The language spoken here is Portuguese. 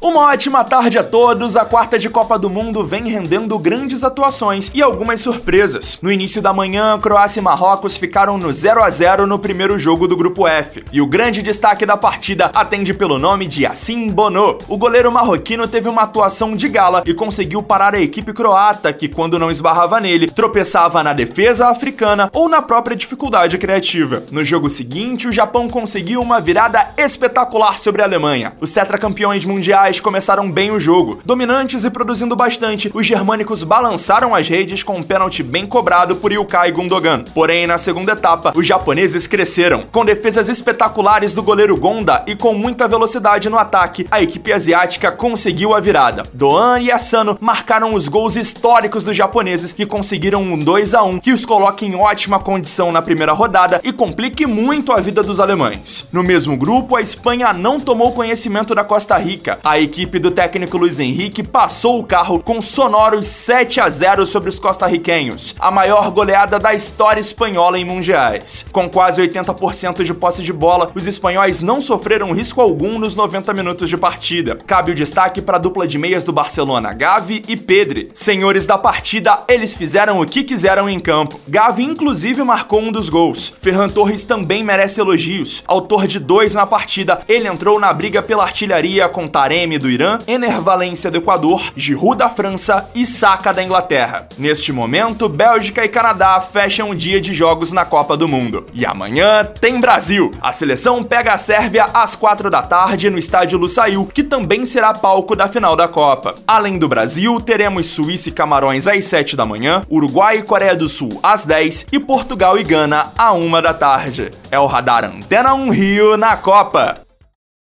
Uma ótima tarde a todos. A quarta de Copa do Mundo vem rendendo grandes atuações e algumas surpresas. No início da manhã, Croácia e Marrocos ficaram no 0 a 0 no primeiro jogo do grupo F. E o grande destaque da partida atende pelo nome de Yassin Bono. O goleiro marroquino teve uma atuação de gala e conseguiu parar a equipe croata, que quando não esbarrava nele, tropeçava na defesa africana ou na própria dificuldade criativa. No jogo seguinte, o Japão conseguiu uma virada espetacular sobre a Alemanha. Os tetracampeões mundiais começaram bem o jogo. Dominantes e produzindo bastante, os germânicos balançaram as redes com um pênalti bem cobrado por Ilkay Gundogan. Porém, na segunda etapa, os japoneses cresceram. Com defesas espetaculares do goleiro Gonda e com muita velocidade no ataque, a equipe asiática conseguiu a virada. Doan e Asano marcaram os gols históricos dos japoneses que conseguiram um 2 a 1 que os coloca em ótima condição na primeira rodada e complique muito a vida dos alemães. No mesmo grupo, a Espanha não tomou conhecimento da Costa Rica. A a equipe do técnico Luiz Henrique passou o carro com sonoros 7 a 0 sobre os costarriquenhos, a maior goleada da história espanhola em mundiais. Com quase 80% de posse de bola, os espanhóis não sofreram risco algum nos 90 minutos de partida. Cabe o destaque para a dupla de meias do Barcelona, Gavi e Pedri. Senhores da partida, eles fizeram o que quiseram em campo. Gavi inclusive marcou um dos gols. Ferran Torres também merece elogios. Autor de dois na partida, ele entrou na briga pela artilharia com Taremi do Irã, Ener Valência do Equador, Giroud da França e Saka da Inglaterra. Neste momento, Bélgica e Canadá fecham o dia de jogos na Copa do Mundo. E amanhã tem Brasil. A seleção pega a Sérvia às 4 da tarde no estádio Lusail, que também será palco da final da Copa. Além do Brasil, teremos Suíça e Camarões às 7 da manhã, Uruguai e Coreia do Sul às 10 e Portugal e Gana à 1 da tarde. É o Radar Antena 1 Rio na Copa.